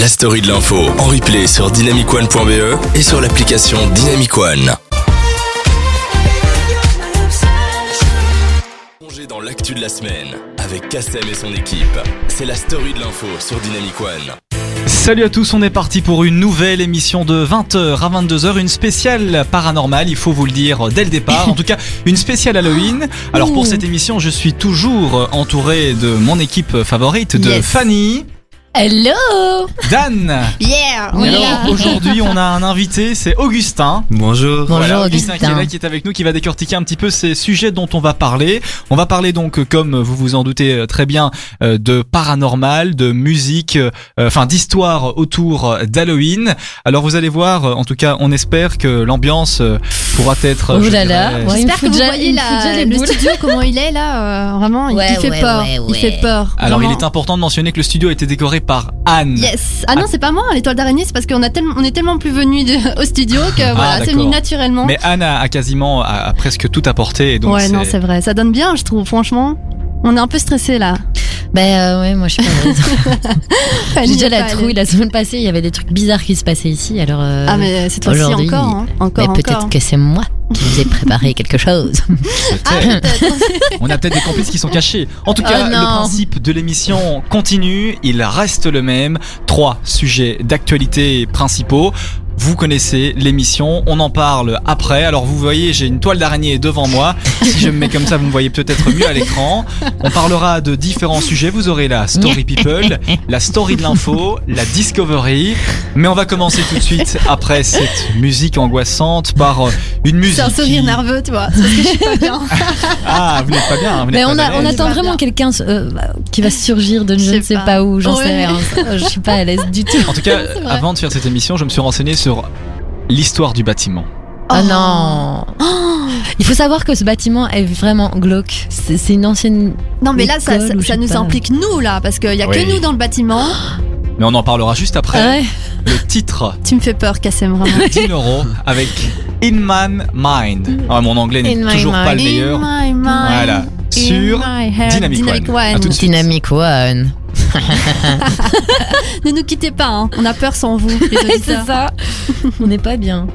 La story de l'info en replay sur dynamicone.be et sur l'application Dynamic One. Plongez dans l'actu de la semaine avec Kassem et son équipe. C'est la story de l'info sur Dynamic One. Salut à tous, on est parti pour une nouvelle émission de 20h à 22h, une spéciale paranormale, il faut vous le dire dès le départ, en tout cas une spéciale Halloween. Alors pour cette émission, je suis toujours entouré de mon équipe favorite, de Yes. Fanny, Hello Dan. Yeah on est alors là. aujourd'hui, on a un invité, c'est Augustin. Bonjour. Bonjour Voilà, Augustin qui est Augustin. là, qui est avec nous, qui va décortiquer un petit peu ces sujets dont on va parler. On va parler donc, comme vous vous en doutez euh, très bien, euh, de paranormal, de musique, euh, enfin d'histoire autour d'Halloween. Alors vous allez voir, euh, en tout cas, on espère que l'ambiance euh, pourra être. Oh je là là, dirais, ouais. il me J'espère fout que vous déjà- voyez il me fout la- déjà les le boules. studio comment il est là, euh, vraiment, il- Ouais, il fait ouais, peur. ouais, Il fait peur. Alors il est important de mentionner que le studio a été décoré par Anne. Yes. Ah non, c'est pas moi, l'étoile d'araignée, c'est parce qu'on a tellement, on est tellement plus venus de- au studio que voilà, c'est venu naturellement. Mais Anne a, a quasiment a, a presque tout apporté. Et donc ouais, non, c'est- c'est vrai, ça donne bien, je trouve, franchement. On est un peu stressé là. Ben euh, ouais, moi je suis pas. J'ai déjà la trouille la semaine passée, il y avait des trucs bizarres qui se passaient ici, alors... euh, Ah mais cette fois-ci aujourd'hui, encore, hein. mais encore, peut-être que c'est moi qui vous ai préparé quelque chose. Ah, peut-être. On a peut-être des complices qui sont cachés. En tout Oh cas, le principe de l'émission continue. Il reste le même. Trois sujets d'actualité principaux. Vous connaissez l'émission, on en parle après. Alors vous voyez, j'ai une toile d'araignée devant moi. Si je me mets comme ça, vous me voyez peut-être mieux à l'écran. On parlera de différents sujets. Vous aurez la story people, la story de l'info, la discovery. Mais on va commencer tout de suite après cette musique angoissante par une musique. C'est un sourire qui- nerveux, tu vois. C'est parce que je suis pas bien. Ah, vous n'êtes pas bien. vous n'êtes Mais pas on, a, attend vraiment quelqu'un euh, qui va surgir de je Je ne sais sais pas. pas où, j'en sais Ouais. rien. Je suis pas à l'aise du tout. En tout cas, avant de faire cette émission, je me suis renseigné sur l'histoire du bâtiment. Oh, non Il faut savoir que ce bâtiment est vraiment glauque. C'est c'est une ancienne... Non mais là, ça, nous pas. implique nous là, parce qu'il y a Oui. que nous dans le bâtiment. Mais on en parlera juste après. Ah ouais Le titre Tu me fais peur, Kassem, vraiment. de Dinoro avec In Man Mind. Ah, mon anglais n'est my toujours pas le mind. meilleur. In my mind, Voilà. in Sur my. Dynamic Dynamic One. One. À tout de suite. Dynamic One. Ne nous quittez pas, hein. on a peur sans vous. les C'est ça. On n'est pas bien.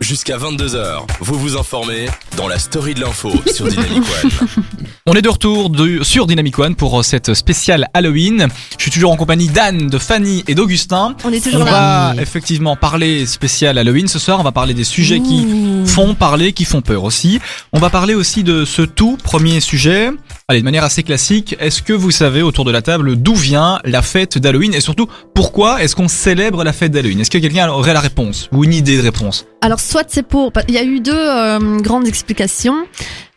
Jusqu'à 22h, vous vous informez dans la story de l'info sur Dynamic One. On est de retour de- sur Dynamic One pour euh, cette spéciale Halloween. Je suis toujours en compagnie d'Anne, de Fanny et d'Augustin. On est On toujours là. va effectivement parler spécial Halloween ce soir. On va parler des sujets qui font parler, qui font peur aussi. On va parler aussi de ce tout premier sujet. Allez, de manière assez classique, est-ce que vous savez autour de la table d'où vient la fête d'Halloween et surtout pourquoi est-ce qu'on célèbre la fête d'Halloween? Est-ce que quelqu'un aurait la réponse ou une idée de réponse? Alors, soit c'est pour. Il y a eu deux euh, grandes explications.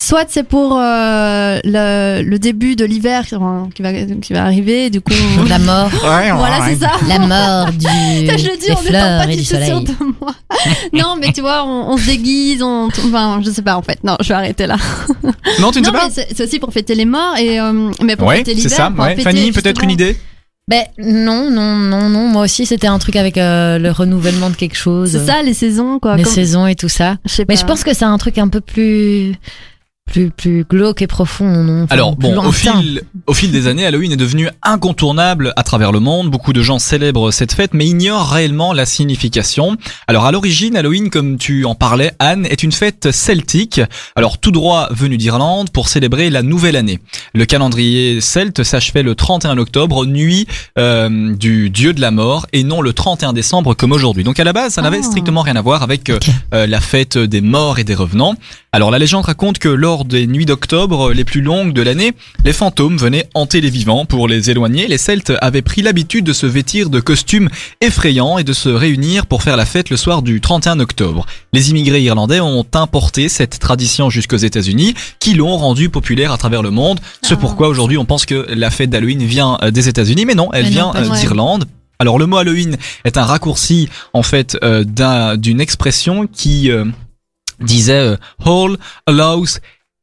Soit c'est pour euh, le, le début de l'hiver qui va, qui va arriver, du coup. La mort. voilà, c'est ça. La mort du, Ça, je le dis étant fleurs pas et du soleil. de moi. non, mais tu vois, on, on se déguise, on, enfin, je sais pas en fait. Non, je vais arrêter là. Non, tu ne sais pas mais c'est c'est aussi pour fêter les morts et euh, mais pour Ouais, fêter c'est l'hiver. ça. Ouais. fêter Fanny, peut-être une idée Ben non, non, non, non. Moi aussi, c'était un truc avec euh, le renouvellement de quelque chose. C'est ça, les saisons quoi. Les comme- saisons et tout ça. Mais je pense que c'est un truc un peu plus, plus, plus glauque et profond, non Enfin, Alors bon, au fil, au fil des années, Halloween est devenu incontournable à travers le monde. Beaucoup de gens célèbrent cette fête, mais ignorent réellement la signification. Alors à l'origine, Halloween, comme tu en parlais, Anne, est une fête celtique. Alors tout droit venu d'Irlande pour célébrer la nouvelle année. Le calendrier celte s'achevait le 31 octobre, nuit euh, du dieu de la mort, et non le 31 décembre comme aujourd'hui. Donc à la base, ça n'avait Ah. strictement rien à voir avec euh, la fête des morts et des revenants. Alors la légende raconte que lors des nuits d'octobre les plus longues de l'année, les fantômes venaient hanter les vivants pour les éloigner. Les Celtes avaient pris l'habitude de se vêtir de costumes effrayants et de se réunir pour faire la fête le soir du 31 octobre. Les immigrés irlandais ont importé cette tradition jusqu'aux États-Unis, qui l'ont rendue populaire à travers le monde. Ce Ah. pourquoi aujourd'hui on pense que la fête d'Halloween vient euh, des États-Unis, mais non, elle Mais vient euh, d'Irlande. Alors le mot Halloween est un raccourci en fait euh, d'un- d'une expression qui euh, disait euh, All allows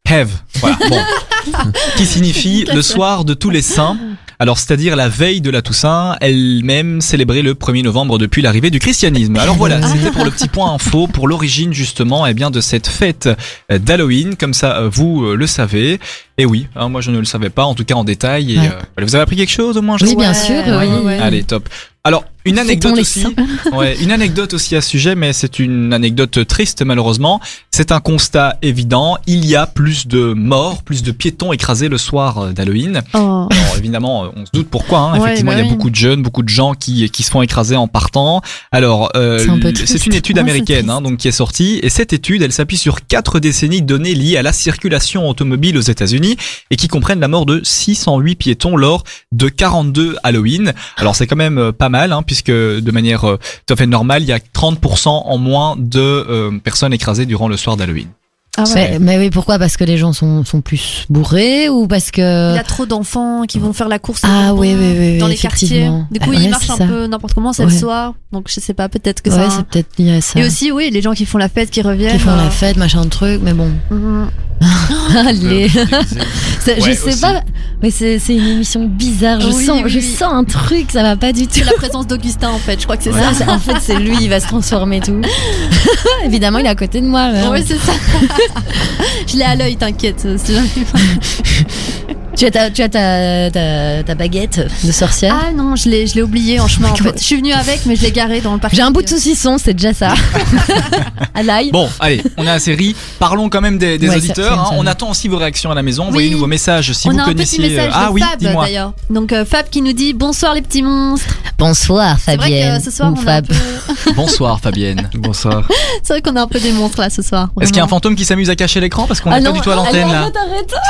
have. Voilà. Bon. qui signifie le soir de tous les saints. Alors, c'est-à-dire la veille de la Toussaint, elle-même célébrée le 1er novembre depuis l'arrivée du christianisme. Alors voilà, c'était pour le petit point info, pour l'origine justement, eh bien, de cette fête euh, d'Halloween. Comme ça, euh, vous euh, le savez. Et oui, hein, moi je ne le savais pas, en tout cas en détail. Et, Ouais. euh, vous avez appris quelque chose au moins je Oui, bien Ouais, sûr, ouais, oui. ouais. Allez, top. Alors, une anecdote aussi. une anecdote aussi à ce sujet, mais c'est une anecdote triste malheureusement. C'est un constat évident. Il y a plus de morts, plus de piétons écrasés le soir euh, d'Halloween. Oh. Alors évidemment, euh, on se doute pourquoi. Hein. Effectivement, il y a beaucoup de jeunes, beaucoup de gens qui qui se font écraser en partant. Alors, euh, C'est un une étude américaine hein, donc qui est sortie et cette étude, elle s'appuie sur quatre décennies de données liées à la circulation automobile aux États-Unis et qui comprennent la mort de 608 piétons lors de 42 Halloween. Alors c'est quand même euh, pas mal hein, puisque de manière euh, tout à fait normale, il y a 30% en moins de euh, personnes écrasées durant le soir d'Halloween. Ah ouais. Mais, mais oui, pourquoi? Parce que les gens sont, sont plus bourrés ou parce Il que. y a trop d'enfants qui vont faire la course Ah au oui, bonbon oui, oui, dans oui, les quartiers. Du coup, Ouais, ils marchent un ça. peu n'importe comment, c'est Ouais. le soir. Donc je sais pas, peut-être que ouais, ça. c'est peut-être lié à ça. Et aussi, oui, les gens qui font la fête, qui reviennent. Qui font euh, la fête, machin de truc, mais bon. mhm. Allez. Ouais, je sais aussi. pas, mais c'est c'est une émission bizarre. Je Oui, sens, oui, je sens un truc, ça va pas du tout. C'est la présence d'Augustin en fait, je crois que c'est Ouais, ça. en fait, c'est lui, il va se transformer tout. Évidemment, il est à côté de moi. là. Oui, c'est ça. je l'ai à l'œil, t'inquiète. c'est jamais- Tu as, ta, tu as ta, ta, ta baguette de sorcière. Ah non, je l'ai, je l'ai oublié en chemin. En fait. Je suis venue avec, mais je l'ai garé dans le parking. J'ai un bout de saucisson, c'est déjà ça. à l'ail. Bon, allez, on est à la série. Parlons quand même des, des Ouais, auditeurs. ça- hein. On attend aussi vos réactions à la maison. Oui. Envoyez-nous vos messages si On vous a un connaissiez. petit message ah de oui, Fab dis-moi. d'ailleurs. Donc euh, Fab qui nous dit bonsoir les petits monstres. Bonsoir, C'est vrai Fabienne. que ce soir ou on a un Fab. peu. Bonsoir Fabienne. Bonsoir. C'est vrai qu'on a un peu des monstres là ce soir. Est-ce qu'il y a un fantôme qui s'amuse à cacher l'écran parce qu'on Ah n'est pas non, du tout à l'antenne allez, là.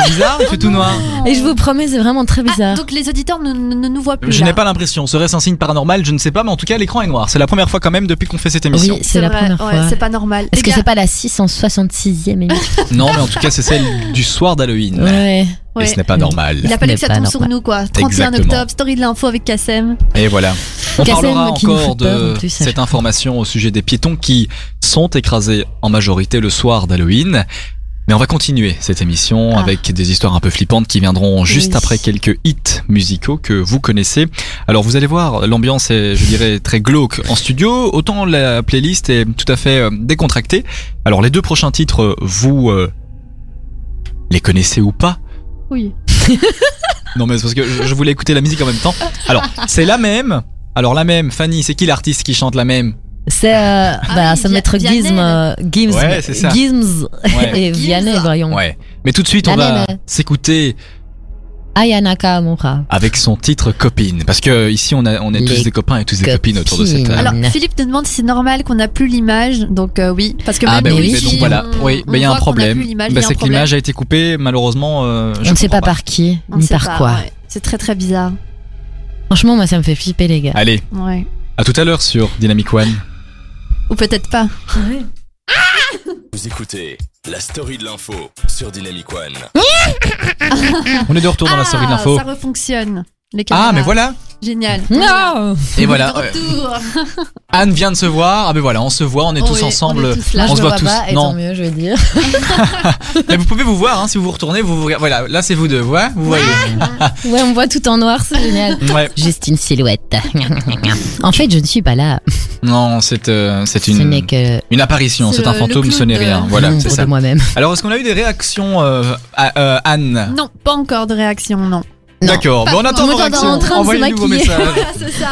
C'est bizarre, il fait tout noir? Et je vous promets, c'est vraiment très Ah, bizarre. donc les auditeurs ne, ne- ne nous voient plus. Je n'ai pas l'impression. Serait-ce un signe paranormal? Je ne sais pas, mais en tout cas l'écran est noir. C'est la première fois quand même depuis qu'on fait cette émission. Oui, c'est la vrai, première ouais, fois. C'est pas normal. Est-ce Les que gars, c'est pas la 666e émission? Non, mais en tout cas c'est celle du soir d'Halloween. Ouais. Et ouais. ce n'est pas normal. Il a fallu que ça pas tombe sur nous quoi. 31 Exactement. octobre, story de l'info avec Kassem. Et voilà. On Kassem parlera encore peur, de en plus, à cette information au sujet des piétons qui sont écrasés en majorité le soir d'Halloween. Mais on va continuer cette émission Ah. avec des histoires un peu flippantes qui viendront juste Oui. après quelques hits musicaux que vous connaissez. Alors vous allez voir, l'ambiance est, je dirais, très glauque en studio. Autant la playlist est tout à fait euh, décontractée. Alors les deux prochains titres, vous euh, les connaissez ou pas? Oui. non mais c'est parce que je voulais écouter la musique en même temps. Alors, c'est la même. Alors la même, Fanny, c'est qui l'artiste qui chante la même? C'est euh, bah, oui, ça Via- maître Vianney, Gizm, euh, Gims, Ouais, c'est ça. Gims Ouais. et Vianney, voyons. Ouais. Mais tout de suite, on va s'écouter Aya Nakamura. avec son titre Copine. Parce que ici, on, a, on est Les tous des copains et tous des copines autour de cette table. Alors. Philippe nous demande si c'est normal qu'on n'a plus l'image. Donc euh, oui, parce que Ah même nous, oui, donc voilà. on- Oui, mais il y a un problème. Bah, c'est que l'image a été coupée, malheureusement. euh, je On ne sait comprends pas par qui, On ni par pas, quoi. ouais. C'est très très bizarre. Franchement, moi, ça me fait flipper, les gars. Allez, Ouais. à tout à l'heure sur Dynamic One. Ou peut-être pas. Vous écoutez la story de l'info sur Dynamic One. On est de retour dans la story de Ah, l'info. Ça refonctionne. Les Ah, mais voilà. Génial. Non Et voilà. Euh, retour. Anne vient de se voir. Ah ben voilà, on se voit, on est Oh tous oui, ensemble. on est tous là. Là, On je se voit vois tous. pas, et Non. tant mieux, je veux dire. Mais vous pouvez vous voir, hein, si vous vous retournez, vous vous regardez. Voilà, là c'est vous deux, ouais, vous voyez. Ouais, on voit tout en noir, c'est génial. Ouais. Juste une silhouette. en fait, je ne suis pas là. Non, c'est euh, c'est Ce n'est une que une apparition, C'est un fantôme, ce n'est de- rien. Voilà, l'ombre c'est ça. moi-même. Alors, est-ce qu'on a eu des réactions, euh, à- euh, Anne? Non, pas encore de réaction, non. D'accord, mais on attend vos On est en réactions. train de se Envoyez-nous vos maquiller. messages. c'est ça.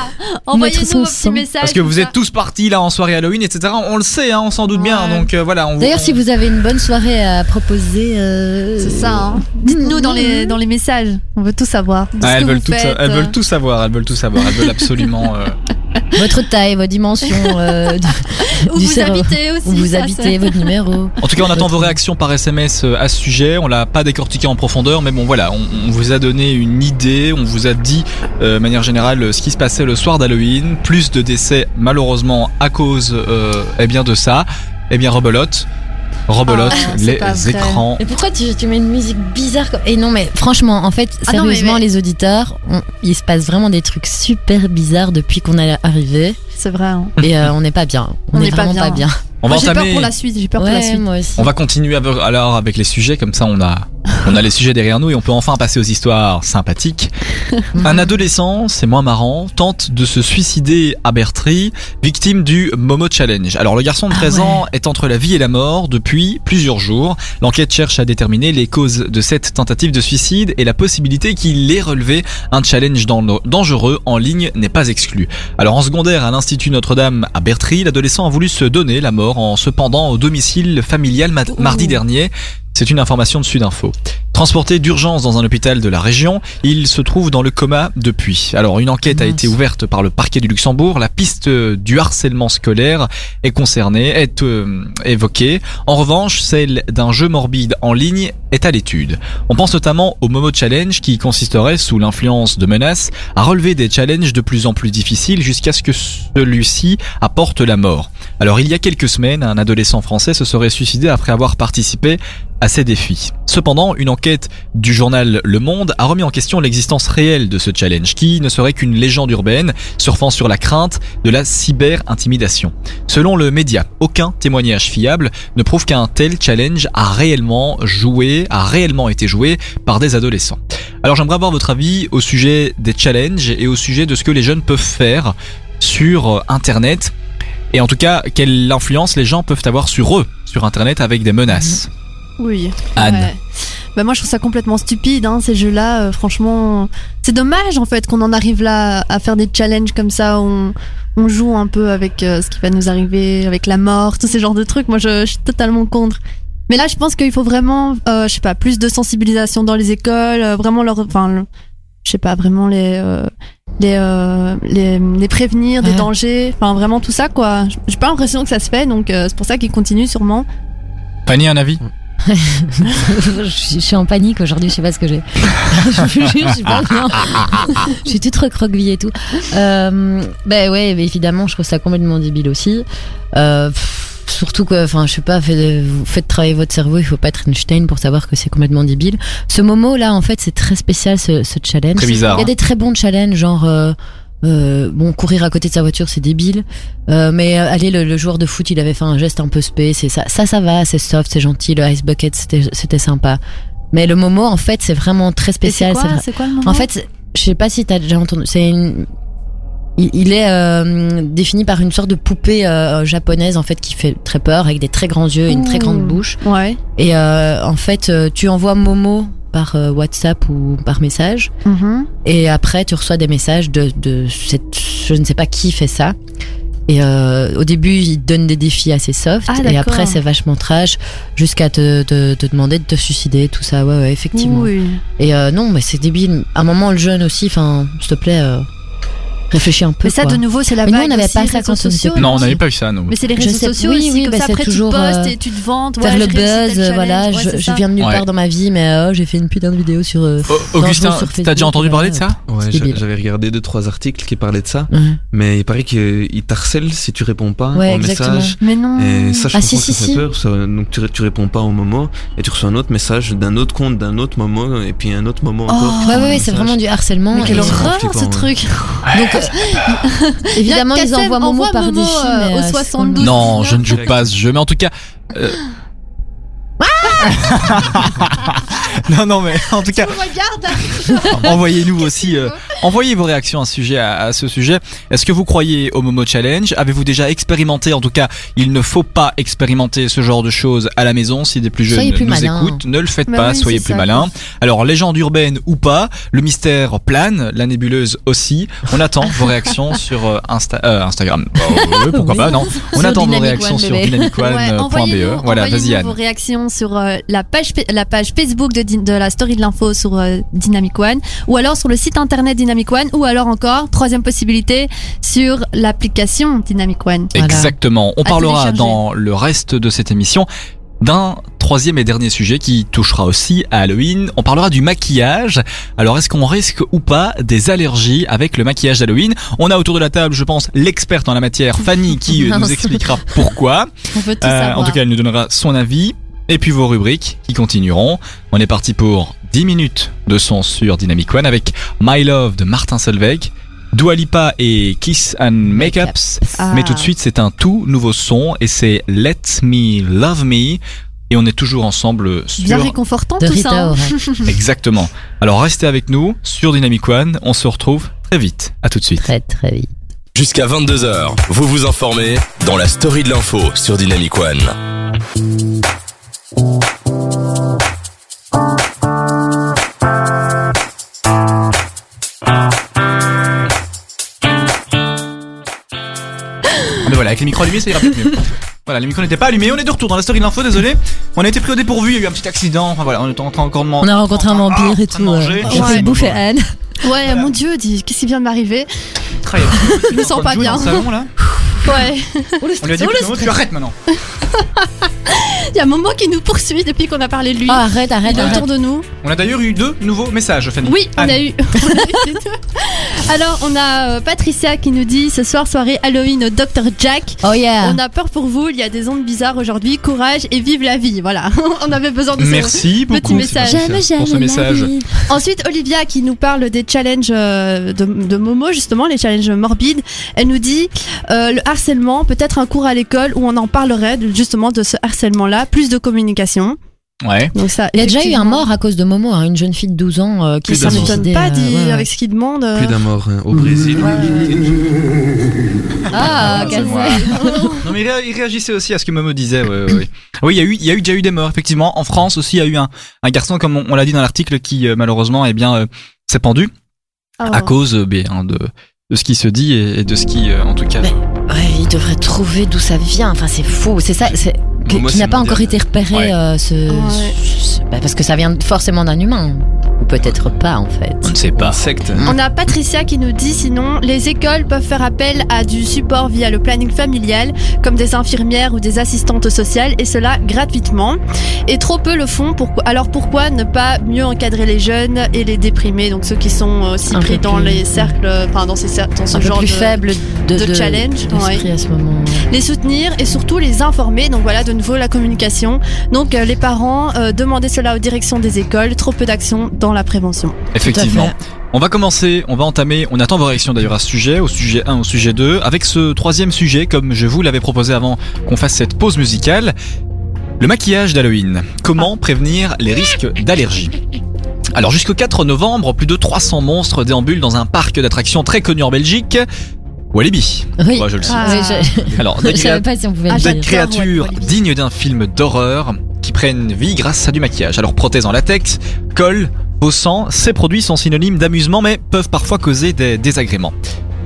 Envoyez-nous vos petits messages. Parce que vous êtes tous partis là en soirée Halloween, etc. On le sait, hein, on s'en doute bien. Donc euh, voilà. On, D'ailleurs, on- si vous avez une bonne soirée à proposer, euh. C'est ça. Hein. Dites-nous dans les dans les messages. On veut tout savoir. Ah, elles veulent tout, elles veulent tout savoir. Elles veulent tout savoir. Elles veulent absolument. euh, votre taille, vos dimensions, euh, de- Où du vous cerveau. habitez aussi. où vous ça, habitez, votre numéro. En tout cas, on attend vos réactions par SMS euh, à ce sujet. On l'a pas décortiqué en profondeur, mais bon, voilà, on, on vous a donné une idée. On vous a dit, euh, de manière générale, ce qui se passait le soir d'Halloween. Plus de décès, malheureusement, à cause, euh, eh bien, de ça. Eh bien, rebelote, rebelote, Ah, les écrans. Et pourquoi tu, tu mets une musique bizarre comme... Et non, mais franchement, en fait, Ah non, mais- sérieusement, mais- les auditeurs, on- il se passe vraiment des trucs super bizarres depuis qu'on est arrivé. C'est vrai. hein. Et euh, on n'est pas bien. On, On est n'est pas vraiment bien. pas bien. On va Moi, j'ai peur pour la suite. J'ai peur pour la suite. moi aussi. On va continuer avec- alors avec les sujets, comme ça on a On a les sujets derrière nous et on peut enfin passer aux histoires sympathiques. Un adolescent, c'est moins marrant, tente de se suicider à Bertry, victime du Momo Challenge. Alors le garçon de Ah 13 ouais. ans est entre la vie et la mort depuis plusieurs jours. L'enquête cherche à déterminer les causes de cette tentative de suicide et la possibilité qu'il ait relevé un challenge dan- dangereux en ligne n'est pas exclue. Alors en secondaire à l'Institut Notre-Dame à Bertry, l'adolescent a voulu se donner la mort en se pendant au domicile familial ma- mardi dernier. C'est une information de Sudinfo. Transporté d'urgence dans un hôpital de la région, il se trouve dans le coma depuis. Alors une enquête a été ouverte par le parquet du Luxembourg. La piste euh, du harcèlement scolaire est concernée, est euh, évoquée. En revanche, celle d'un jeu morbide en ligne est à l'étude. On pense notamment au Momo Challenge qui consisterait, sous l'influence de menaces, à relever des challenges de plus en plus difficiles jusqu'à ce que celui-ci apporte la mort. Alors il y a quelques semaines, un adolescent français se serait suicidé après avoir participé à ces défis. Cependant, une enquête du journal Le Monde a remis en question l'existence réelle de ce challenge, qui ne serait qu'une légende urbaine surfant sur la crainte de la cyber-intimidation. Selon le média, aucun témoignage fiable ne prouve qu'un tel challenge a réellement joué, a réellement été joué par des adolescents. Alors j'aimerais avoir votre avis au sujet des challenges et au sujet de ce que les jeunes peuvent faire sur euh, Internet et en tout cas quelle influence les gens peuvent avoir sur eux sur Internet avec des menaces. Oui. Anne. Ouais. Bah moi je trouve ça complètement stupide hein, ces jeux-là. euh, franchement, c'est dommage en fait qu'on en arrive là à faire des challenges comme ça. où On, on joue un peu avec euh, ce qui va nous arriver, avec la mort, tous ces genres de trucs. Moi je, je suis totalement contre. Mais là je pense qu'il faut vraiment, euh, je sais pas, plus de sensibilisation dans les écoles, euh, vraiment leur, enfin, le- je sais pas, vraiment les euh, les, euh, les les prévenir des dangers, enfin vraiment tout ça quoi. J'ai pas l'impression que ça se fait, donc euh, c'est pour ça qu'ils continuent sûrement. Fanny, un avis? je, suis- je suis en panique aujourd'hui, je sais pas ce que j'ai. je suis pas bien. je suis toute recroquevillée et tout. Euh, ben ouais, mais évidemment, je trouve ça complètement débile aussi. Euh, pff, surtout que, enfin, je sais pas, faites, vous faites travailler votre cerveau, il faut pas être Einstein pour savoir que c'est complètement débile. Ce Momo là, en fait, c'est très spécial ce, ce challenge. Très bizarre. Il y a hein. des très bons challenges, genre. euh, euh, bon, courir à côté de sa voiture, c'est débile. Euh, mais euh, allez, le, le joueur de foot, il avait fait un geste un peu space. Et ça, ça, ça va, c'est soft, c'est gentil. Le ice bucket, c'était, c'était sympa. Mais le Momo, en fait, c'est vraiment très spécial. c'est c'est quoi, c'est quoi le moment En fait, je sais pas si t'as déjà entendu. C'est une. Il, il est euh, défini par une sorte de poupée euh, japonaise en fait qui fait très peur avec des très grands yeux et une très grande bouche. Ouais. Et euh, en fait, tu envoies Momo par euh, WhatsApp ou par message. Mhm. Et après, tu reçois des messages de, de cette, je ne sais pas qui fait ça. Et euh, au début, il te donne des défis assez soft. Ah, et après, c'est vachement trash jusqu'à te, te, te demander de te suicider, tout ça. Ouais, ouais, effectivement. Oui. Et euh, non, mais c'est débile. À un moment, le jeune aussi, enfin, s'il te plaît, euh, réfléchis un peu. Mais ça, quoi. de nouveau, c'est la Mais nous, on n'avait pas ça quand on était sociaux. Non, on n'avait pas eu ça, nous. Mais c'est les réseaux sais- sociaux oui, aussi, oui, comme bah, ça, après toujours, tu postes euh, et tu te vantes. Faire ouais, le buzz, voilà, ouais, je, viens de nulle Ouais. part dans ma vie, mais euh, j'ai fait une putain de vidéo sur. euh, Oh, Augustin, t'as déjà entendu parler de ça Ouais, j'avais regardé deux trois articles qui parlaient de ça, mais il paraît qu'il t'harcèle si tu réponds pas exactement. message. Mais non. Et ça, je Ah, comprends que ça fait peur. donc tu, réponds pas au moment et tu reçois un autre message d'un autre compte, d'un autre moment et puis un autre moment Oh. encore. Ouais, ouais, ouais, c'est vraiment du harcèlement. Mais quelle horreur ce truc. Donc, évidemment, ils envoient Momo envoie par Momo, défi, euh, mais au euh, c'est 72. Non, je ne joue pas à ce jeu, mais en tout cas. euh, non, non, mais en tout cas, Regarde. envoyez-nous aussi, euh, envoyez vos réactions à ce sujet. À, à ce sujet. Est-ce que vous croyez au Momo Challenge? Avez-vous déjà expérimenté? En tout cas, il ne faut pas expérimenter ce genre de choses à la maison. Si des plus jeunes Soyez plus nous écoutent, ne le faites Bah pas. oui, soyez plus ça. malins. Alors, légende urbaine ou pas, le mystère plane, la nébuleuse aussi. On attend vos réactions sur euh, Insta, euh, Instagram. Bah, pourquoi Oui. pas Non, on Sur attend vos Dynamic réactions One, sur. Ouais, dynamicone.be. Voilà, vas-y Anne. vos réactions sur euh, la page fa- la page Facebook de, de la story de l'info sur euh, Dynamic One ou alors sur le site internet Dynamic One ou alors encore troisième possibilité sur l'application Dynamic One. Voilà. Exactement. On À parlera dans le reste de cette émission d'un troisième et dernier sujet qui touchera aussi à Halloween. On parlera du maquillage. Alors est-ce qu'on risque ou pas des allergies avec le maquillage d'Halloween? On a autour de la table, je pense, l'experte en la matière, Fanny, qui nous expliquera pourquoi. On veut tout Euh, savoir. en tout cas, elle nous donnera son avis. Et puis vos rubriques qui continueront. On est parti pour 10 minutes de son sur Dynamic One avec My Love de Martin Solveig, Dua Lipa et Kiss and Makeups. Ah. Mais tout de suite, c'est un tout nouveau son et c'est Let Me Love Me. et on est toujours ensemble sur Bien réconfortant De tout Rita ça. hein. Exactement. Alors restez avec nous sur Dynamic One, on se retrouve très vite. À tout de suite. Très très vite. Jusqu'à 22h, vous vous informez dans la story de l'info sur Dynamic One. Voilà, avec les micros allumés, ça ira peut-être mieux. Voilà, les micros n'étaient pas allumés, on est de retour dans la story de l'info, désolé. On a été pris au dépourvu, il y a eu un petit accident, enfin voilà, on était en train encore de On a rencontré un vampire et en train de tout. manger. euh, On bouffer quoi. Anne. Ouais, mon dieu, dis, qu'est-ce qui vient de m'arriver Je me sens pas bien. Salon, là. Ouais, On lui a dit, tu arrêtes maintenant. il y a Momo qui nous poursuit depuis qu'on a parlé de lui. Oh, arrête, arrête, Il est arrête. autour de nous. On a d'ailleurs eu deux nouveaux messages, Fanny. Oui, on Anne. a eu. on a eu les deux. Alors, on a euh, Patricia qui nous dit ce soir soirée Halloween au Dr Jack. Oh yeah. On a peur pour vous, il y a des ondes bizarres aujourd'hui. Courage et vive la vie. Voilà, on avait besoin de ce Merci beaucoup petit message. Patricia, pour ce message. Ensuite, Olivia qui nous parle des challenges euh, de, de Momo, justement, les challenges morbides. Elle nous dit euh, le harcèlement, peut-être un cours à l'école où on en parlerait de- justement de ce harcèlement-là, plus de communication. Ouais. Donc ça, Il y a déjà eu un mort à cause de Momo, hein, une jeune fille de 12 ans euh, qui s'est Ça pas euh, dit, ouais, ouais. avec ce qu'il demande. euh. Plus d'un mort hein, au Brésil. Ah. Kazé. Non mais il, ré- il réagissait aussi à ce que Momo disait. Ouais, ouais, ouais. Oui, il y a eu, il y a eu déjà eu des morts effectivement. En France aussi, il y a eu un, un garçon comme on, on l'a dit dans l'article qui euh, malheureusement eh bien euh, s'est pendu Oh. à cause euh, bien, de de ce qui se dit et, et de ce qui euh, en tout cas. Mais- Ouais, il devrait trouver d'où ça vient. Enfin, c'est fou. C'est ça. C'est qui n'a pas mondial. encore été repéré. Ouais. euh, ce, Ouais. ce- bah, parce que ça vient forcément d'un humain, ou peut-être pas en fait. On ne sait pas. Insecte. On a Patricia qui nous dit sinon les écoles peuvent faire appel à du support via le planning familial comme des infirmières ou des assistantes sociales et cela gratuitement et trop peu le font alors pourquoi ne pas mieux encadrer les jeunes et les déprimés donc ceux qui sont aussi Un pris dans plus- les cercles enfin dans ces cer- dans ce Un peu genre plus de faible de, de challenge, d'esprit à ce moment. les soutenir et surtout les informer. Donc voilà, de nouveau la communication. Donc euh, les parents, euh, demandez cela aux directions des écoles. Trop peu d'action dans la prévention. Effectivement. On va commencer, on va entamer, on attend vos réactions d'ailleurs à ce sujet, au sujet 1, au sujet 2, avec ce troisième sujet, comme je vous l'avais proposé avant qu'on fasse cette pause musicale, le maquillage d'Halloween. Comment prévenir les risques d'allergie? Alors jusqu'au 4 novembre, plus de 300 monstres déambulent dans un parc d'attractions très connu en Belgique, Walibi. Oui. Moi je le sais. Ah. Oui, je, Alors des, je savais pas si on pouvait Ah, des créatures dignes d'un film d'horreur qui prennent vie grâce à du maquillage. Alors prothèses en latex, colle, beau sang, ces produits sont synonymes d'amusement mais peuvent parfois causer des désagréments.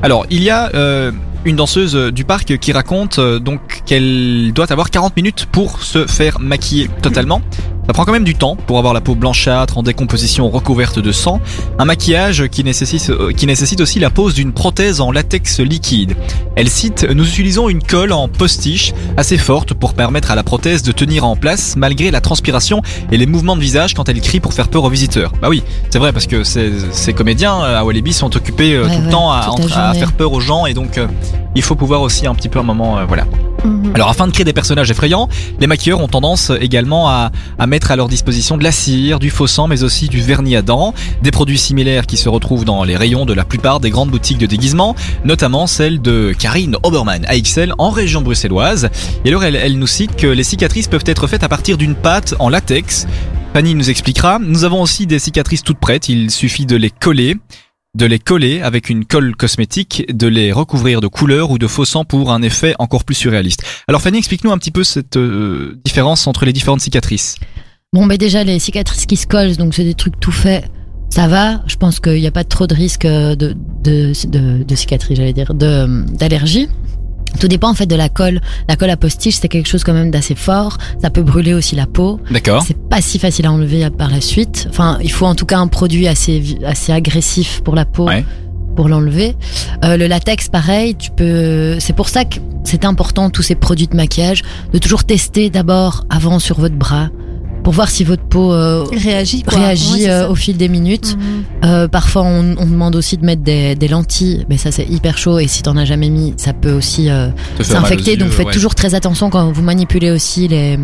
Alors il y a euh, une danseuse du parc qui raconte euh, donc qu'elle doit avoir 40 minutes pour se faire maquiller totalement. Ça prend quand même du temps pour avoir la peau blanchâtre en décomposition recouverte de sang. Un maquillage qui nécessite, euh, qui nécessite aussi la pose d'une prothèse en latex liquide. Elle cite Nous utilisons une colle en postiche assez forte pour permettre à la prothèse de tenir en place malgré la transpiration et les mouvements de visage quand elle crie pour faire peur aux visiteurs. Bah oui, c'est vrai parce que ces, ces comédiens euh, à Walibi sont occupés euh, Ouais, tout le ouais, temps à, faire peur aux gens et donc euh, il faut pouvoir aussi un petit peu un moment euh, voilà. Mhm. Alors afin de créer des personnages effrayants, les maquilleurs ont tendance également à, à mettre à leur disposition de la cire, du faux sang, mais aussi du vernis à dents, des produits similaires qui se retrouvent dans les rayons de la plupart des grandes boutiques de déguisement, notamment celle de Karine Obermann à XL en région bruxelloise. Et alors elle, elle nous cite que les cicatrices peuvent être faites à partir d'une pâte en latex. Fanny nous expliquera. Nous avons aussi des cicatrices toutes prêtes, il suffit de les coller de les coller avec une colle cosmétique, de les recouvrir de couleur ou de faux sang pour un effet encore plus surréaliste. Alors Fanny, explique-nous un petit peu cette euh, différence entre les différentes cicatrices. Bon, ben déjà, les cicatrices qui se collent, donc c'est des trucs tout faits. Ça va, je pense qu'il n'y a pas trop de risque de, de, de, de cicatrices, j'allais dire, de- d'allergie. Tout dépend en fait de la colle. La colle à postiche, c'est quelque chose quand même d'assez fort. Ça peut brûler aussi la peau. D'accord C'est pas si facile à enlever par la suite. Enfin, il faut en tout cas un produit assez assez agressif pour la peau Ouais. pour l'enlever. Euh, le latex, pareil. Tu peux. C'est pour ça que c'est important tous ces produits de maquillage de toujours tester d'abord avant sur votre bras pour voir si votre peau euh, Réagit quoi. réagit euh, au fil des minutes. Mhm. Euh, parfois, on, on demande aussi de mettre des, des lentilles, mais ça c'est hyper chaud et si t'en as jamais mis, ça peut aussi euh, s'infecter. Donc yeux, faites ouais. toujours très attention quand vous manipulez aussi les,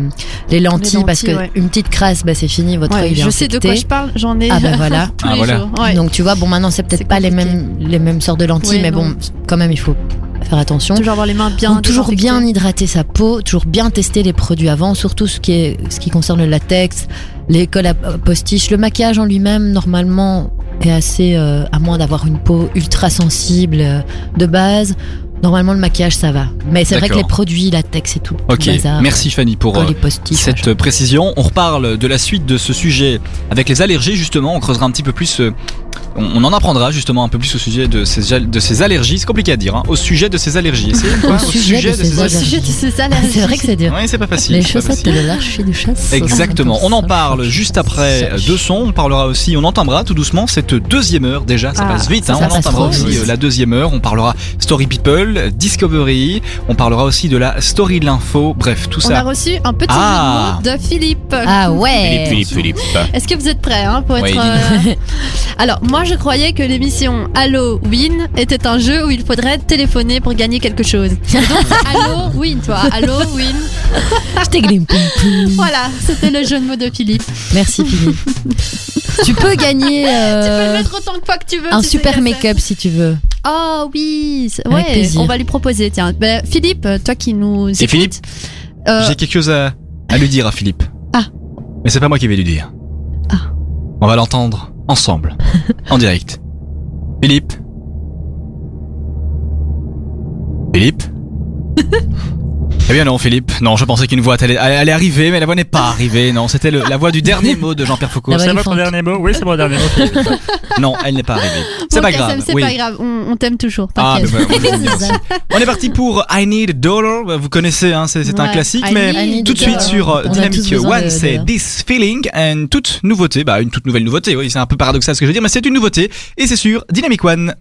les lentilles, parce que ouais. une petite crasse, bah, c'est fini, votre Ouais, œil est je sais de quoi je parle. J'en ai Ah ben voilà. tous Ah, les voilà. jours. Ouais. Donc tu vois, bon maintenant c'est peut-être C'est pas les mêmes les mêmes sortes de lentilles, Ouais, mais bon quand même il faut faire attention. Toujours avoir les mains bien. Donc, toujours bien hydrater sa peau, toujours bien tester les produits avant, surtout ce qui, est, ce qui concerne le latex, les cols à postiche. Le maquillage en lui-même, normalement, est assez, euh, à moins d'avoir une peau ultra sensible euh, de base. Normalement, le maquillage, ça va. Mais c'est vrai que les produits, latex et tout. Ok, bazar, merci Fanny pour euh, cette machin. précision. On reparle de la suite de ce sujet avec les allergies justement. On creusera un petit peu plus. On, on en apprendra justement un peu plus au sujet de ces, al- de ces allergies. C'est compliqué à dire. Hein, au sujet de ces allergies. Essayez quoi Au sujet de ces Au allergies. sujet de ces Ah, allergies. c'est vrai que c'est dur. Ouais, c'est pas facile. Les chaussettes facile. de l'archer de chasse. Exactement. On en 100%. parle juste après deux sons. On parlera aussi, on entendra tout doucement cette deuxième heure déjà. Ça Ah, passe vite. ça hein. passe On entendra trop aussi euh, la deuxième heure. On parlera Story People, Discovery. On parlera aussi de la Story de l'info. Bref, tout On ça. a reçu un petit Ah. de Philippe. Ah ouais. Philippe. Est-ce que vous êtes prêts hein, pour Oui, être. euh, Alors, moi, je croyais que l'émission Halloween était un jeu où il faudrait téléphoner pour gagner quelque chose. Et Donc, c'est Halloween, toi. Poum, poum. Voilà, c'était le jeu de mots de Philippe. Merci Philippe. tu peux gagner Tu peux euh, le mettre autant de fois que tu veux. un super make-up si tu veux. Oh oui, ouais, on va lui proposer. Tiens, Ben, Philippe, toi qui nous C'est écoutes, Philippe euh, J'ai quelque chose à, à lui dire à Philippe. Ah. Mais c'est pas moi qui vais lui dire. Ah. On va l'entendre ensemble, en direct. Philippe? Philippe? Eh bien non, Philippe. Non, je pensais qu'une voix allait, allait arriver, mais la voix n'est pas arrivée. Non, c'était la voix du dernier mot de Jean-Pierre Foucault. C'est votre dernier mot? Oui, c'est mon dernier mot. non, elle n'est pas arrivée. C'est bon, pas grave. C'est oui. pas grave, on, on t'aime toujours. Ah, aussi. On est parti pour I Need a Dollar. Vous connaissez, hein, c'est un classique, I mais need tout de a suite sur Dynamic One, c'est. This Feeling, une toute nouveauté, bah une toute nouvelle nouveauté. Oui, c'est un peu paradoxal ce que je veux dire, mais c'est une nouveauté et c'est sur Dynamic One.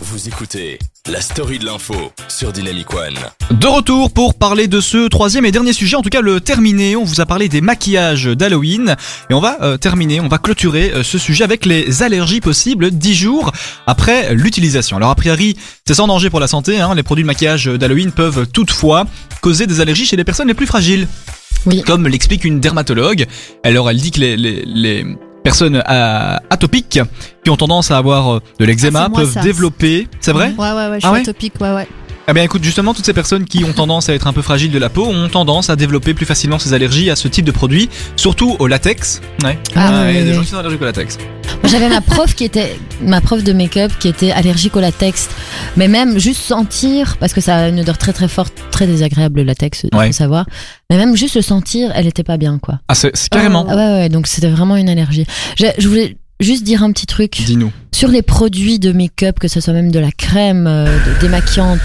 Vous écoutez la story de l'info sur Dynamic One. De retour pour parler de ce troisième et dernier sujet, en tout cas le terminé. On vous a parlé des maquillages d'Halloween et on va euh, terminer, on va clôturer euh, ce sujet avec les allergies possibles 10 jours après l'utilisation. Alors a priori, c'est sans danger pour la santé. Hein, les produits de maquillage d'Halloween peuvent toutefois causer des allergies chez les personnes les plus fragiles. Oui. Comme l'explique une dermatologue. Alors elle dit que les, les, les personnes euh, atopiques qui ont tendance à avoir euh, de l'eczéma Ah, peuvent ça. développer. C'est vrai? Ouais, ouais, ouais, je Ah suis ouais? atopique, ouais, ouais. Eh bien écoute, justement, toutes ces personnes qui ont tendance à être un peu fragiles de la peau ont tendance à développer plus facilement ces allergies à ce type de produit, surtout au latex. Ouais. Ah, il y a oui, des oui. gens qui sont allergiques au latex. Moi, J'avais ma prof qui était ma prof de make-up qui était allergique au latex, mais même juste sentir parce que ça a une odeur très très forte, très désagréable le latex, il Ouais. faut savoir. Mais même juste le sentir, elle était pas bien quoi. Ah, c'est c'est carrément. Ah ouais ouais, donc c'était vraiment une allergie. Je, je voulais juste dire un petit truc Dis-nous. sur les produits de make-up, que ce soit même de la crème, euh, de-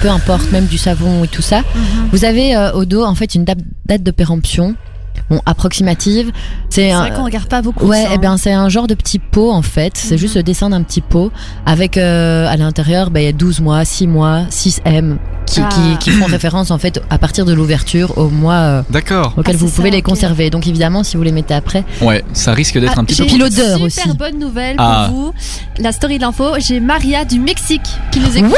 peu importe, même du savon et tout ça. Vous avez euh, au dos en fait une date, date de péremption, bon approximative. C'est vrai qu'on regarde pas beaucoup. Ouais, ça, eh hein. ben c'est un genre de petit pot en fait. C'est Mhm. juste le dessin d'un petit pot avec euh, à l'intérieur, ben, il y a 12 mois, 6 mois, 6 M qui, Ah. qui, qui font référence en fait à partir de l'ouverture au mois euh, D'accord. auquel Ah, vous pouvez ça, les conserver. Donc évidemment, si vous les mettez après, Ouais, ça risque d'être Ah, un petit peu. Puis l'odeur super aussi. bonne nouvelle Ah. pour vous. La story de l'info, j'ai Maria du Mexique qui nous écoute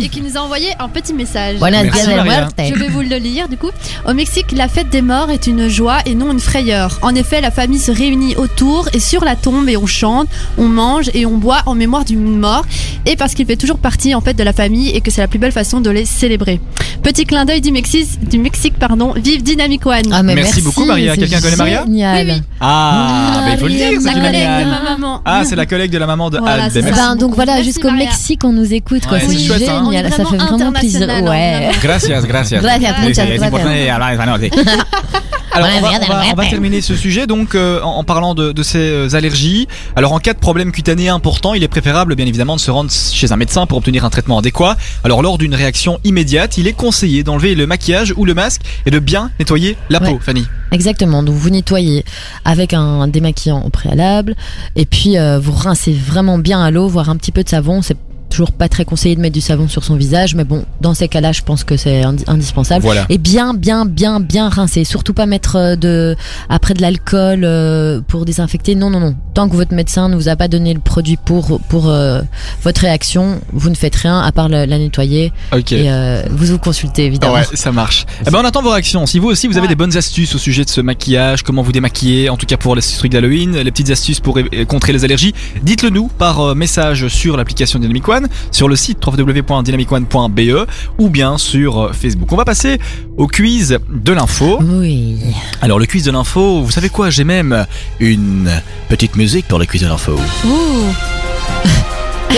et qui nous a envoyé un petit message. voilà, Merci. Je vais vous le lire du coup. Au Mexique, la fête des morts est une joie et non une frayeur. En effet, la famille se réunit autour et sur la tombe et on chante, on mange et on boit en mémoire du mort et parce qu'il fait toujours partie en fait de la famille et que c'est la plus belle façon de les célébrer. Petit clin d'œil du Mexique, du Mexique pardon. Vive Dynamic One. Ah, mais Merci beaucoup, Maria. Quelqu'un connaît Maria. Oui, oui. Ah, bah, il faut le Maria, dire, c'est la collègue de ma maman. Ah, c'est la collègue de la maman de Voilà, Anne. c'est Ben. Ben, donc voilà, jusqu'au. Mexique, on nous écoute, quoi. Ouais, c'est chouette, hein. Génial. Ça fait vraiment plaisir. international, hein, Ouais. Gracias, gracias. Gracias, muchas gracias. Alors on va, on, va, on va terminer ce sujet donc euh, en, en parlant de, de ces euh, allergies. Alors en cas de problème cutané important, il est préférable bien évidemment de se rendre chez un médecin pour obtenir un traitement adéquat. Alors lors d'une réaction immédiate, il est conseillé d'enlever le maquillage ou le masque et de bien nettoyer la Ouais. peau, Fanny. Exactement. Donc vous nettoyez avec un démaquillant au préalable et puis euh, vous rincez vraiment bien à l'eau, voire un petit peu de savon. C'est toujours pas très conseillé de mettre du savon sur son visage, mais bon, dans ces cas-là, je pense que c'est indi- indispensable. Voilà. Et bien, bien, bien, bien rincer. Surtout pas mettre euh, de après de l'alcool euh, pour désinfecter. Non, non, non. Tant que votre médecin ne vous a pas donné le produit pour pour euh, votre réaction, vous ne faites rien à part le- la nettoyer Ok. et euh, vous vous consultez évidemment. Ouais, ça marche. Eh ben, on attend vos réactions. Si vous aussi vous avez Ouais. des bonnes astuces au sujet de ce maquillage, comment vous démaquiller, en tout cas pour les trucs d'Halloween, les petites astuces pour contrer les allergies, dites-le nous par message sur l'application Dynamic One One, sur le site www.dynamicone.be ou bien sur euh, Facebook. On va passer au quiz de l'info. Oui. Alors le quiz de l'info, vous savez quoi? J'ai même une petite musique pour le quiz de l'info. Ouh.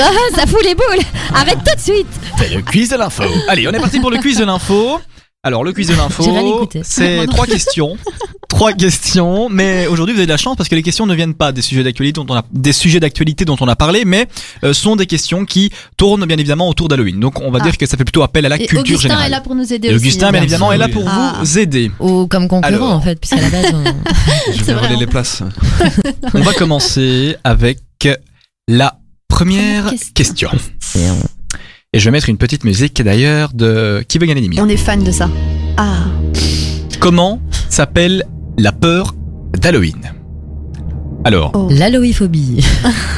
Ah, ça fout les boules Arrête tout de suite C'est le quiz de l'info. Allez, on est parti pour le quiz de l'info. Alors le quiz de l'info, c'est trois questions. Trois questions, mais aujourd'hui vous avez de la chance parce que les questions ne viennent pas des sujets d'actualité dont on a des sujets d'actualité dont on a parlé, mais euh, sont des questions qui tournent bien évidemment autour d'Halloween. Donc on va Ah. dire que ça fait plutôt appel à la Et culture Augustin générale. est là pour nous aider Et aussi. Augustin, bien hein. évidemment, est là pour Ah. vous aider. Ou comme concurrent Alors. en fait, puisqu'à la base. on- Je vais voler les places. On va commencer avec la première Première question. c'est- Et je vais mettre une petite musique d'ailleurs de Qui veut gagner des millions? On est fan de ça. Ah. Comment s'appelle la peur d'Halloween? Alors, Oh. L'alloïphobie.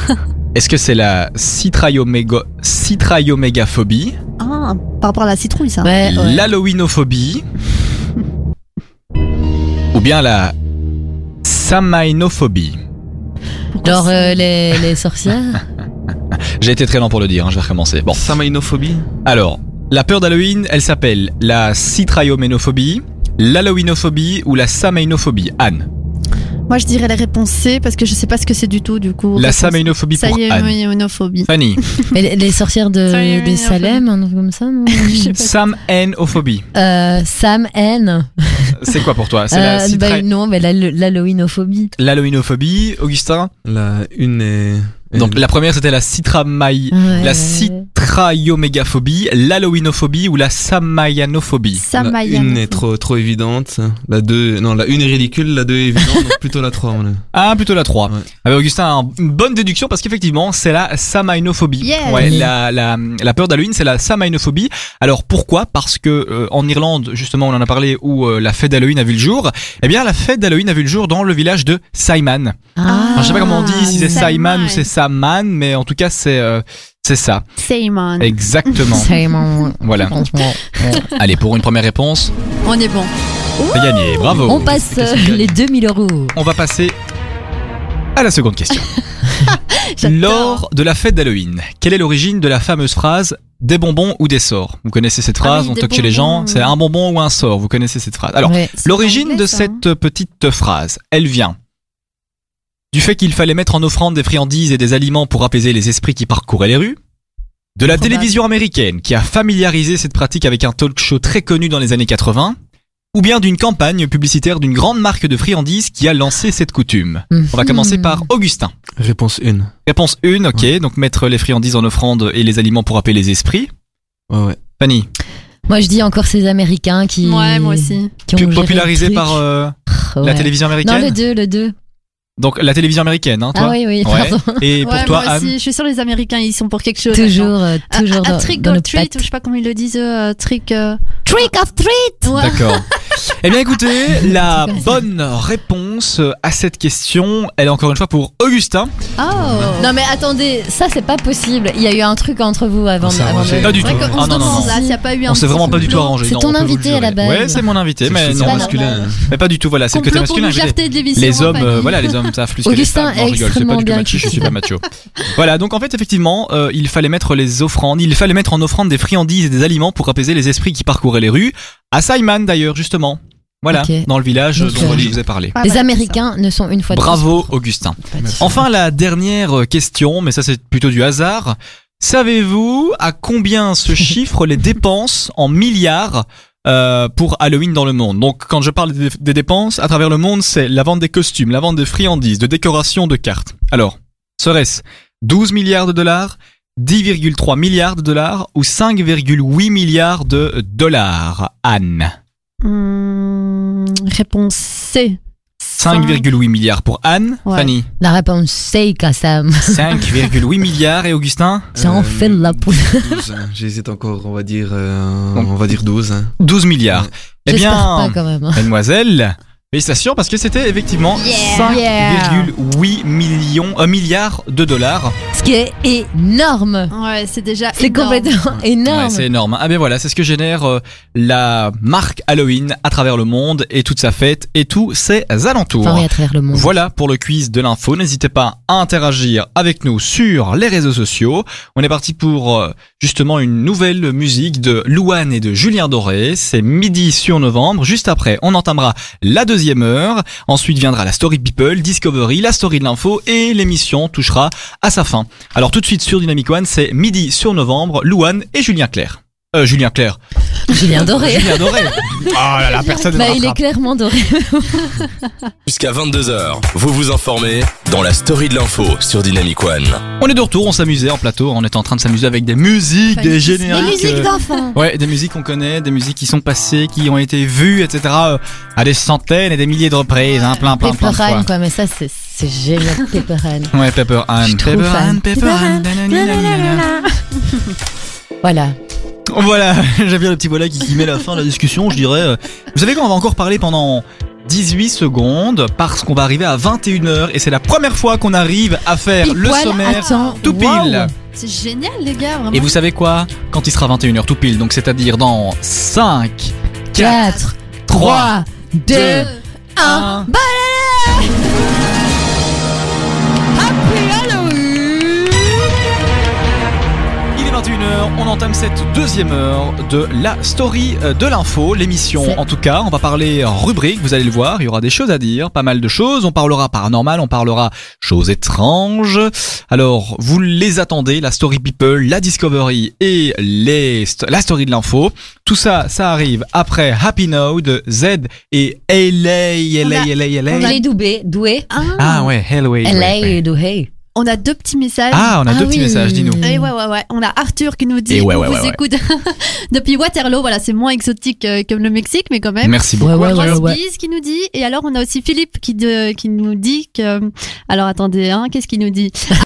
est-ce que c'est la citraiomégo- citraiomégaphobie, Ah, par rapport à la citrouille, ça. Ouais, ouais. l'halloweenophobie? Ou bien la samainophobie Genre euh, les, les sorcières? J'ai été très lent pour le dire, hein, je vais recommencer. Bon, Samainophobie alors, la peur d'Halloween, elle s'appelle la citraioménophobie, l'halloweenophobie ou la samainophobie. Anne, Moi, je dirais la réponse C parce que je sais pas ce que c'est du tout, du coup. la Ça pour y est, Anne. monophobie. Fanny, Mais les, les sorcières de, Salem, un truc comme ça, non Sam-N-ophobie. euh, Sam N. C'est quoi pour toi? C'est la Euh, citra- bah, non, mais la- l'halloweenophobie. l'halloweenophobie, Augustin? La une est. Donc la première c'était la citramaï, Ouais, la citraiomégaphobie, l'halloweenophobie ou la samayanophobie. La une est trop, trop évidente. La deux, non, la une est ridicule, la deux est évidente, donc plutôt la trois. on est. Ah plutôt la 3. Ouais. Avec Augustin, un- une bonne déduction parce qu'effectivement c'est la samainophobie. Yes. Ouais, la, la, la peur d'Halloween c'est la samainophobie. Alors pourquoi? Parce que euh, en Irlande justement on en a parlé où euh, la fête d'Halloween a vu le jour. Eh bien la fête d'Halloween a vu le jour dans le village de Simon. Ah, Alors, je sais pas comment on dit, si c'est Simon. Simon ou c'est Saman, mais en tout cas c'est euh, c'est ça. Simon. Exactement. c'est mon. Voilà. Allez pour une première réponse, On est bon. c'est gagné. Bravo. On passe euh, les 2000 euros. On va passer à la seconde question. Lors de la fête d'Halloween, quelle est l'origine de la fameuse phrase des bonbons ou des sorts Vous connaissez cette Ah phrase, oui, on toque chez les gens, c'est un bonbon ou un sort, vous connaissez cette phrase. Alors, Ouais. L'origine de ça, hein. cette petite phrase, elle vient du fait qu'il fallait mettre en offrande des friandises et des aliments pour apaiser les esprits qui parcouraient les rues, de la télévision américaine qui a familiarisé cette pratique avec un talk show très connu dans les années 80, ou bien d'une campagne publicitaire d'une grande marque de friandises qui a lancé cette coutume. On va commencer par Augustin. Réponse une. Réponse 1, ok, donc mettre les friandises en offrande et les aliments pour appeler les esprits. Ouais, ouais. Fanny, Moi, je dis encore ces Américains qui. Ouais, moi aussi. qui ont popularisé par euh, la télévision Non, américaine le 2, le 2. Donc la télévision américaine, hein, toi Ah oui, oui, Ouais. pardon. Et pour ouais, toi, moi aussi. Anne Je suis sûre les Américains, ils sont pour quelque chose. Toujours, euh, Un- toujours un, dans, trick dans or treat, je sais pas comment ils le disent, euh, trick. euh, Trick or treat ouais. D'accord. eh bien écoutez, la ça. bonne réponse à cette question, elle est encore une fois pour Augustin. Oh. Non mais attendez, ça c'est pas possible. Il y a eu un truc entre vous avant, On arrangé. de... Pas du tout. qu'on Ah se non, non, demande non. là a pas eu un. On s'est vraiment pas du tout arrangé. C'est ton on invité à la base. Ouais, c'est mon invité, mais non. masculin. Mais pas du tout, voilà, c'est le côté masculin. Les hommes, euh, voilà, les hommes savent plus que les Augustin femmes. Non, est je rigole, c'est pas du tout je suis pas macho. Voilà, donc en fait, effectivement, euh, il fallait mettre les offrandes, il fallait mettre en offrande des friandises et des aliments pour apaiser les esprits qui parcouraient les rues. À Simon, d'ailleurs, justement. Voilà, dans le village Donc, dont euh, je vous ai parlé. Les bah, Américains ne sont une fois de Bravo, Augustin. plus. Enfin, la dernière question, mais ça c'est plutôt du hasard. Savez-vous à combien se chiffrent les dépenses en milliards euh, pour Halloween dans le monde Donc, quand je parle des, dépenses à travers le monde, c'est la vente des costumes, la vente des friandises, de décorations, de cartes. Alors, serait-ce 12 milliards de dollars 10,3 milliards de dollars ou 5,8 milliards de dollars? Anne Hum, réponse C. 5,8 milliards pour Anne Ouais. Fanny La réponse c'est Kassam. 5,8 milliards et Augustin Ça en Euh, fait de la poule. 12, hein. J'hésite encore, on va dire, euh, on va dire 12. hein. 12 milliards. Eh J'espère bien, pas quand même. hein. Mademoiselle, Félicitations parce que c'était effectivement Yeah. 5,8 millions, euh, milliards de dollars. Ce qui est énorme. Ouais, c'est déjà C'est énorme. complètement énorme. Ouais, c'est énorme. Ah ben voilà, c'est ce que génère euh, la marque Halloween à travers le monde et toute sa fête et tous ses alentours. Enfin, oui, à travers le monde. Voilà pour le quiz de l'info. N'hésitez pas à interagir avec nous sur les réseaux sociaux. On est parti pour euh, justement une nouvelle musique de Louane et de Julien Doré. C'est midi sur novembre. Juste après, on entamera la deuxième heure. Ensuite viendra la story people, Discovery, la story de l'info et l'émission touchera à sa fin. Alors tout de suite sur Dynamic One, c'est midi sur novembre, Louane et Julien Clerc. Euh, Julien Clerc. Julien Doré. Julien Doré. Oh là là, personne ne Bah, me il est rattrape. clairement doré. Jusqu'à 22h, vous vous informez dans la story de l'info sur Dynamic One. On est de retour, on s'amusait en plateau, on était en train de s'amuser avec des musiques, des Des génériques. musiques euh, d'enfants. Ouais, des musiques qu'on connaît, des musiques qui sont passées, qui ont été vues, etc. euh, à des centaines et des milliers de reprises, hein, plein, plein, plein de Pepper fois. Ann, quoi. Mais ça, c'est c'est génial, Pepper Ann. Ouais, Pepper Ann. Je suis trop Pepper fan. Ann, Pepper Ann. nanana. Voilà. Voilà, bien le petit voilà qui, qui met la fin de la discussion, je dirais. Vous savez quoi, on va encore parler pendant 18 secondes parce qu'on va arriver à 21h et c'est la première fois qu'on arrive à faire Pile le poil, sommaire attends, tout pile. C'est génial, les gars, vraiment. Et vous savez quoi? Quand il sera 21h tout pile, donc c'est-à-dire dans 5, 4, 4, 3, 3, 2, 1. 1. Il 21h, on entame cette deuxième heure de la story euh, de l'info, l'émission en tout cas. On va parler rubrique, vous allez le voir, il y aura des choses à dire, pas mal de choses. On parlera paranormal, on parlera choses étranges. Alors, vous les attendez, la story people, la discovery et les st- la story de l'info. Tout ça, ça arrive après Happy Now de Z et LA, LA, LA, LA. Il est doué, doué. Ah ouais, Hellway. LA ouais, ouais. est doué. On a deux petits messages. Ah, on a Ah deux petits messages, dis-nous. Et ouais, ouais, ouais. On a Arthur qui nous dit Et ouais, on ouais, vous écoute depuis Waterloo. Voilà, c'est moins exotique euh, que le Mexique, mais quand même. Merci beaucoup. Ouais, ouais, ouais, Rose ouais. Bees qui nous dit. Et alors, on a aussi Philippe qui, de, qui nous dit que. Alors, attendez, hein, qu'est-ce qu'il nous dit?